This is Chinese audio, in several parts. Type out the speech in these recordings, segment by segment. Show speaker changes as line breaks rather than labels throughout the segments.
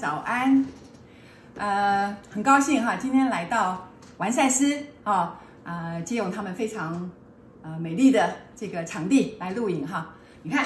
早安。呃，很高兴哈，今天来到完赛师啊，呃，借用他们非常呃美丽的这个场地来录影哈。你看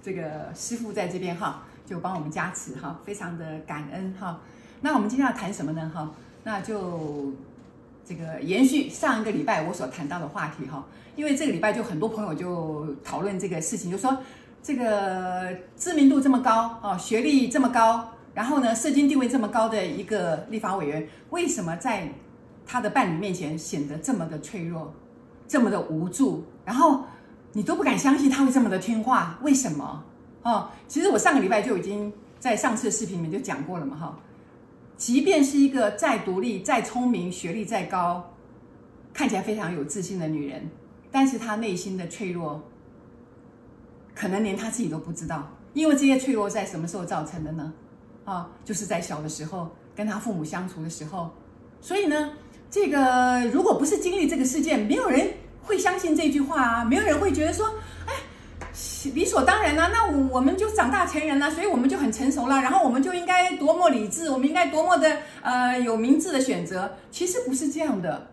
这个师傅在这边哈，就帮我们加持哈，非常的感恩哈。那我们今天要谈什么呢哈？那就这个延续上一个礼拜我所谈到的话题哈，因为这个礼拜就很多朋友就讨论这个事情，就说。这个知名度这么高哦，学历这么高，然后呢，社经地位这么高的一个立法委员，为什么在他的伴侣面前显得这么的脆弱，这么的无助？然后你都不敢相信他会这么的听话，为什么？哦，其实我上个礼拜就已经在上次视频里面就讲过了嘛，哈，即便是一个再独立、再聪明、学历再高，看起来非常有自信的女人，但是她内心的脆弱。可能连她自己都不知道，因为这些脆弱在什么时候造成的呢？啊，就是在小的时候跟他父母相处的时候。所以呢，这个如果不是经历这个事件，没有人会相信这句话啊，没有人会觉得说，哎，理所当然啊，那我们就长大成人了，所以我们就很成熟了，然后我们就应该多么理智，我们应该多么的呃有明智的选择。其实不是这样的。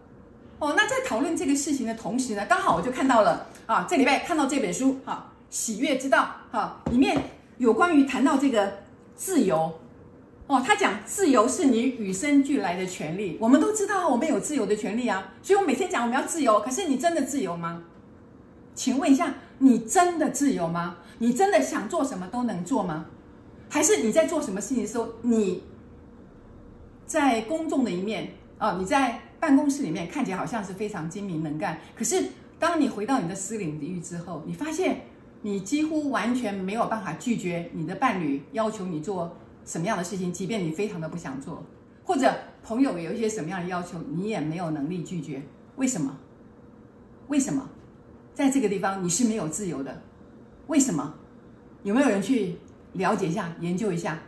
哦，那在讨论这个事情的同时呢，刚好我就看到了啊，这礼拜看到这本书哈。喜悦之道，哈，里面有关于谈到这个自由，哦，他讲自由是你与生俱来的权利。我们都知道我们有自由的权利啊，所以我每天讲我们要自由。可是你真的自由吗？请问一下，你真的自由吗？你真的想做什么都能做吗？还是你在做什么事情的时候，你在公众的一面啊，你在办公室里面看起来好像是非常精明能干，可是当你回到你的私领域之后，你发现。你几乎完全没有办法拒绝你的伴侣要求你做什么样的事情，即便你非常的不想做，或者朋友有一些什么样的要求，你也没有能力拒绝。为什么？为什么？在这个地方你是没有自由的？为什么？有没有人去了解一下、研究一下？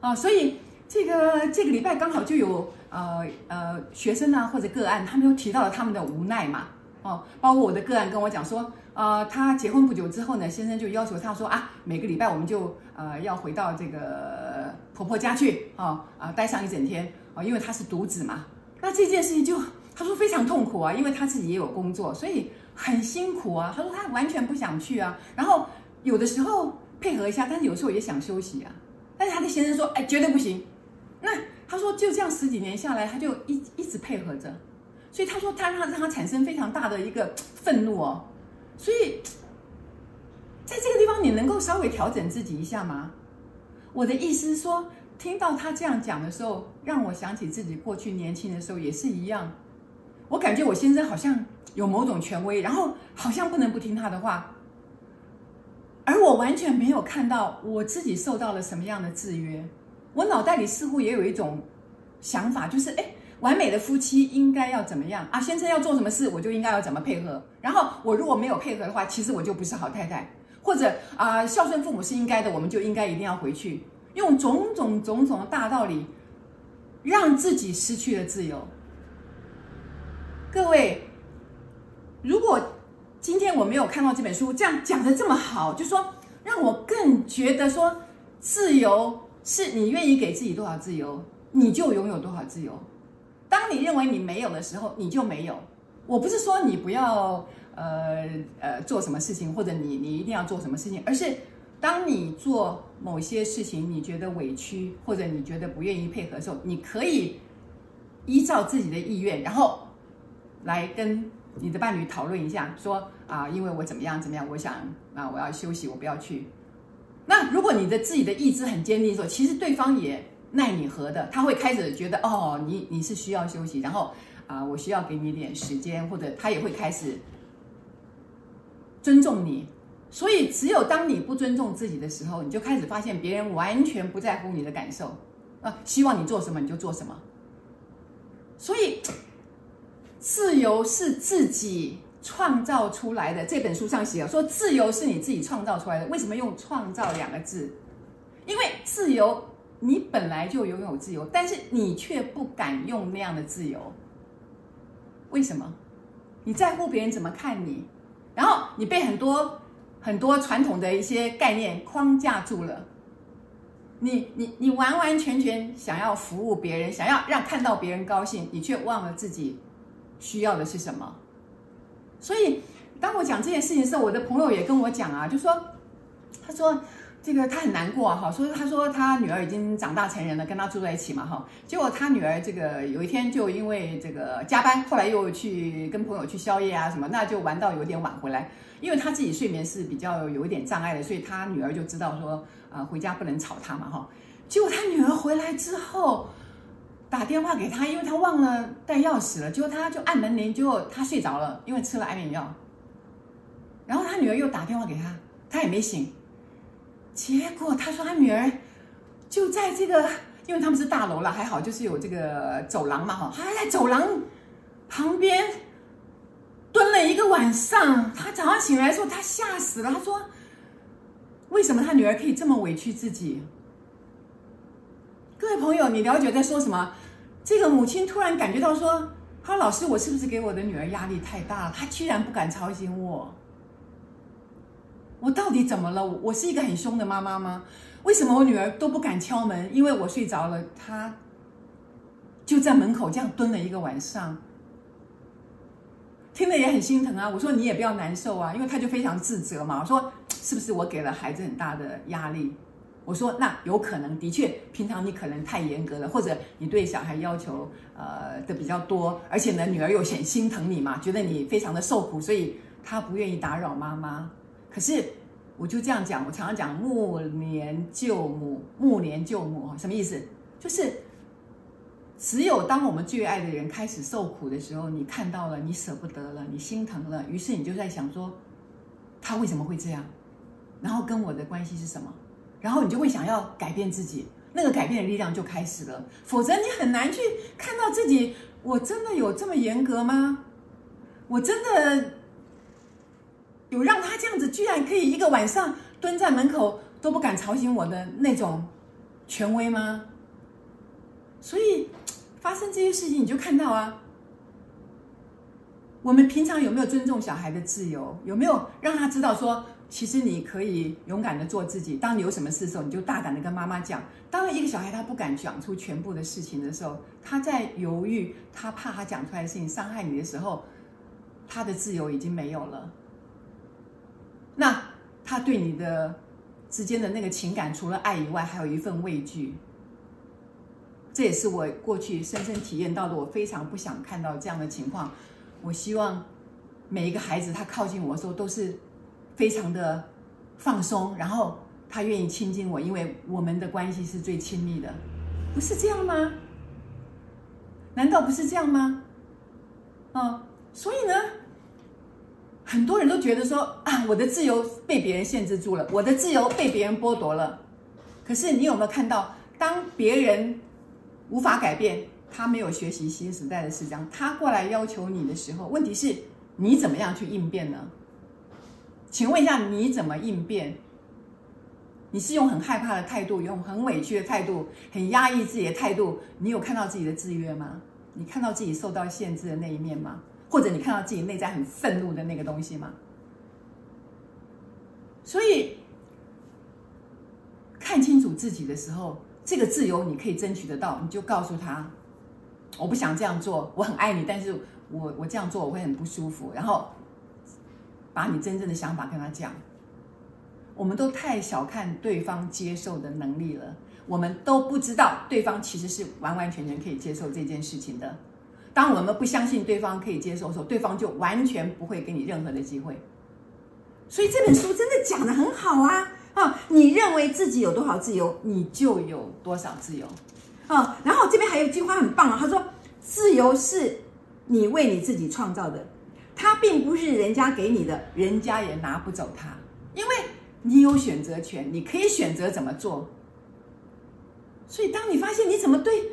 啊，所以这个这个礼拜刚好就有呃呃学生啊或者个案，他们又提到了他们的无奈嘛。哦，包括我的个案跟我讲说，呃，他结婚不久之后呢，先生就要求他说啊，每个礼拜我们就呃要回到这个婆婆家去，啊、哦、啊待上一整天啊、哦，因为他是独子嘛。那这件事情就他说非常痛苦啊，因为他自己也有工作，所以很辛苦啊。他说他完全不想去啊，然后有的时候配合一下，但是有时候也想休息啊。但是他的先生说，哎，绝对不行。那他说就这样十几年下来，他就一一直配合着。所以他说，他让让他产生非常大的一个愤怒哦。所以，在这个地方，你能够稍微调整自己一下吗？我的意思是说，听到他这样讲的时候，让我想起自己过去年轻的时候也是一样。我感觉我先生好像有某种权威，然后好像不能不听他的话，而我完全没有看到我自己受到了什么样的制约。我脑袋里似乎也有一种想法，就是哎。完美的夫妻应该要怎么样啊？先生要做什么事，我就应该要怎么配合。然后我如果没有配合的话，其实我就不是好太太。或者啊，孝顺父母是应该的，我们就应该一定要回去。用种种种种的大道理，让自己失去了自由。各位，如果今天我没有看到这本书，这样讲的这么好，就说让我更觉得说，自由是你愿意给自己多少自由，你就拥有多少自由。当你认为你没有的时候，你就没有。我不是说你不要呃呃做什么事情，或者你你一定要做什么事情，而是当你做某些事情，你觉得委屈，或者你觉得不愿意配合的时候，你可以依照自己的意愿，然后来跟你的伴侣讨论一下，说啊，因为我怎么样怎么样，我想啊我要休息，我不要去。那如果你的自己的意志很坚定的时候，其实对方也。奈你何的？他会开始觉得哦，你你是需要休息，然后啊、我需要给你点时间，或者他也会开始尊重你。所以，只有当你不尊重自己的时候，你就开始发现别人完全不在乎你的感受啊，希望你做什么你就做什么。所以，自由是自己创造出来的。这本书上写说，自由是你自己创造出来的。为什么用“创造”两个字？因为自由。你本来就拥有自由，但是你却不敢用那样的自由。为什么？你在乎别人怎么看你，然后你被很多很多传统的一些概念框架住了。你你你完完全全想要服务别人，想要让看到别人高兴，你却忘了自己需要的是什么。所以，当我讲这件事情的时候，我的朋友也跟我讲啊，就说，他说。这个他很难过哈，说他说他女儿已经长大成人了，跟他住在一起嘛哈。结果他女儿这个有一天就因为这个加班，后来又去跟朋友去宵夜啊什么，那就玩到有点晚回来。因为他自己睡眠是比较有一点障碍的，所以他女儿就知道说啊回家不能吵他嘛哈。结果他女儿回来之后打电话给他，因为他忘了带钥匙了，结果他就按门铃，结果他睡着了，因为吃了安眠药。然后他女儿又打电话给他，他也没醒。结果他说他女儿就在这个，因为他们是大楼了，还好就是有这个走廊嘛哈，他在走廊旁边蹲了一个晚上。他早上醒来的时候，他吓死了。他说：“为什么他女儿可以这么委屈自己？”各位朋友，你了解在说什么？这个母亲突然感觉到说：“他说老师，我是不是给我的女儿压力太大了？她居然不敢吵醒我。”我到底怎么了？我是一个很凶的妈妈吗？为什么我女儿都不敢敲门？因为我睡着了，她就在门口这样蹲了一个晚上，听了也很心疼啊。我说你也不要难受啊，因为她就非常自责嘛。我说是不是我给了孩子很大的压力？我说那有可能，的确，平常你可能太严格了，或者你对小孩要求呃的比较多，而且呢，女儿又很心疼你嘛，觉得你非常的受苦，所以她不愿意打扰妈妈。可是，我就这样讲，我常常讲“暮年救母”，“暮年救母”什么意思？就是只有当我们最爱的人开始受苦的时候，你看到了，你舍不得了，你心疼了，于是你就在想说，他为什么会这样？然后跟我的关系是什么？然后你就会想要改变自己，那个改变的力量就开始了。否则你很难去看到自己，我真的有这么严格吗？我真的。有让他这样子，居然可以一个晚上蹲在门口都不敢吵醒我的那种权威吗？所以发生这些事情，你就看到啊，我们平常有没有尊重小孩的自由？有没有让他知道说，其实你可以勇敢的做自己？当你有什么事的时候，你就大胆的跟妈妈讲。当一个小孩他不敢讲出全部的事情的时候，他在犹豫，他怕他讲出来的事情伤害你的时候，他的自由已经没有了。那他对你的之间的那个情感，除了爱以外，还有一份畏惧。这也是我过去深深体验到的。我非常不想看到这样的情况。我希望每一个孩子他靠近我的时候，都是非常的放松，然后他愿意亲近我，因为我们的关系是最亲密的，不是这样吗？难道不是这样吗？嗯，所以呢？很多人都觉得说啊，我的自由被别人限制住了，我的自由被别人剥夺了。可是你有没有看到，当别人无法改变，他没有学习新时代的思想，他过来要求你的时候，问题是你怎么样去应变呢？请问一下，你怎么应变？你是用很害怕的态度，用很委屈的态度，很压抑自己的态度？你有看到自己的制约吗？你看到自己受到限制的那一面吗？或者你看到自己内在很愤怒的那个东西吗？所以看清楚自己的时候，这个自由你可以争取得到，你就告诉他：我不想这样做，我很爱你，但是我我这样做我会很不舒服。然后把你真正的想法跟他讲。我们都太小看对方接受的能力了，我们都不知道对方其实是完完全全可以接受这件事情的。当我们不相信对方可以接受的时候，对方就完全不会给你任何的机会。所以这本书真的讲的很好啊！啊，你认为自己有多少自由，你就有多少自由。啊，然后这边还有一句话很棒啊，他说：“自由是你为你自己创造的，它并不是人家给你的，人家也拿不走它，因为你有选择权，你可以选择怎么做。所以当你发现你怎么对。”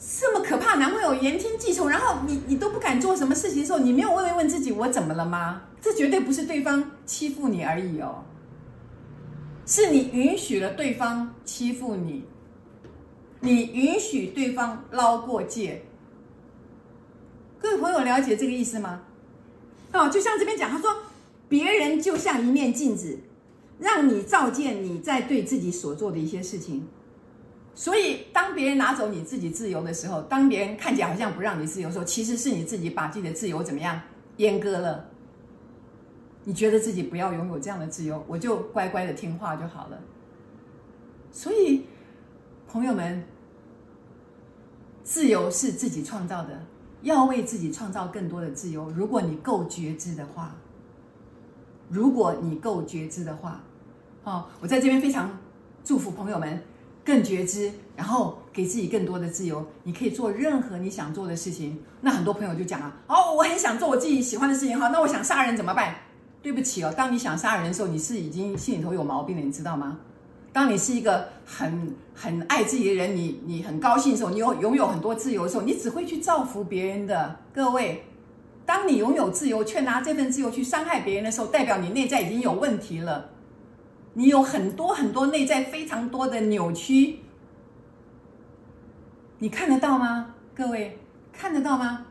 这么可怕，男朋友言听计从，然后你你都不敢做什么事情的时候，你没有问一问自己，我怎么了吗？这绝对不是对方欺负你而已哦，是你允许了对方欺负你，你允许对方捞过界。各位朋友了解这个意思吗？哦，就像这边讲，他说，别人就像一面镜子，让你照见你在对自己所做的一些事情。所以，当别人拿走你自己自由的时候，当别人看起来好像不让你自由时候，其实是你自己把自己的自由怎么样阉割了。你觉得自己不要拥有这样的自由，我就乖乖的听话就好了。所以，朋友们，自由是自己创造的，要为自己创造更多的自由。如果你够觉知的话，如果你够觉知的话，哦，我在这边非常祝福朋友们。更觉知，然后给自己更多的自由，你可以做任何你想做的事情。那很多朋友就讲啊，哦，我很想做我自己喜欢的事情，好，那我想杀人怎么办？对不起哦，当你想杀人的时候，你是已经心里头有毛病了，你知道吗？当你是一个很很爱自己的人，你你很高兴的时候，你有拥有很多自由的时候，你只会去造福别人的。各位，当你拥有自由，却拿这份自由去伤害别人的时候，代表你内在已经有问题了。你有很多很多内在非常多的扭曲，你看得到吗？各位看得到吗？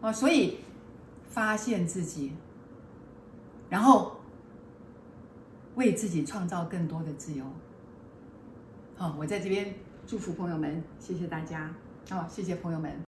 哦，所以发现自己，然后为自己创造更多的自由。好，我在这边祝福朋友们，谢谢大家。好，谢谢朋友们。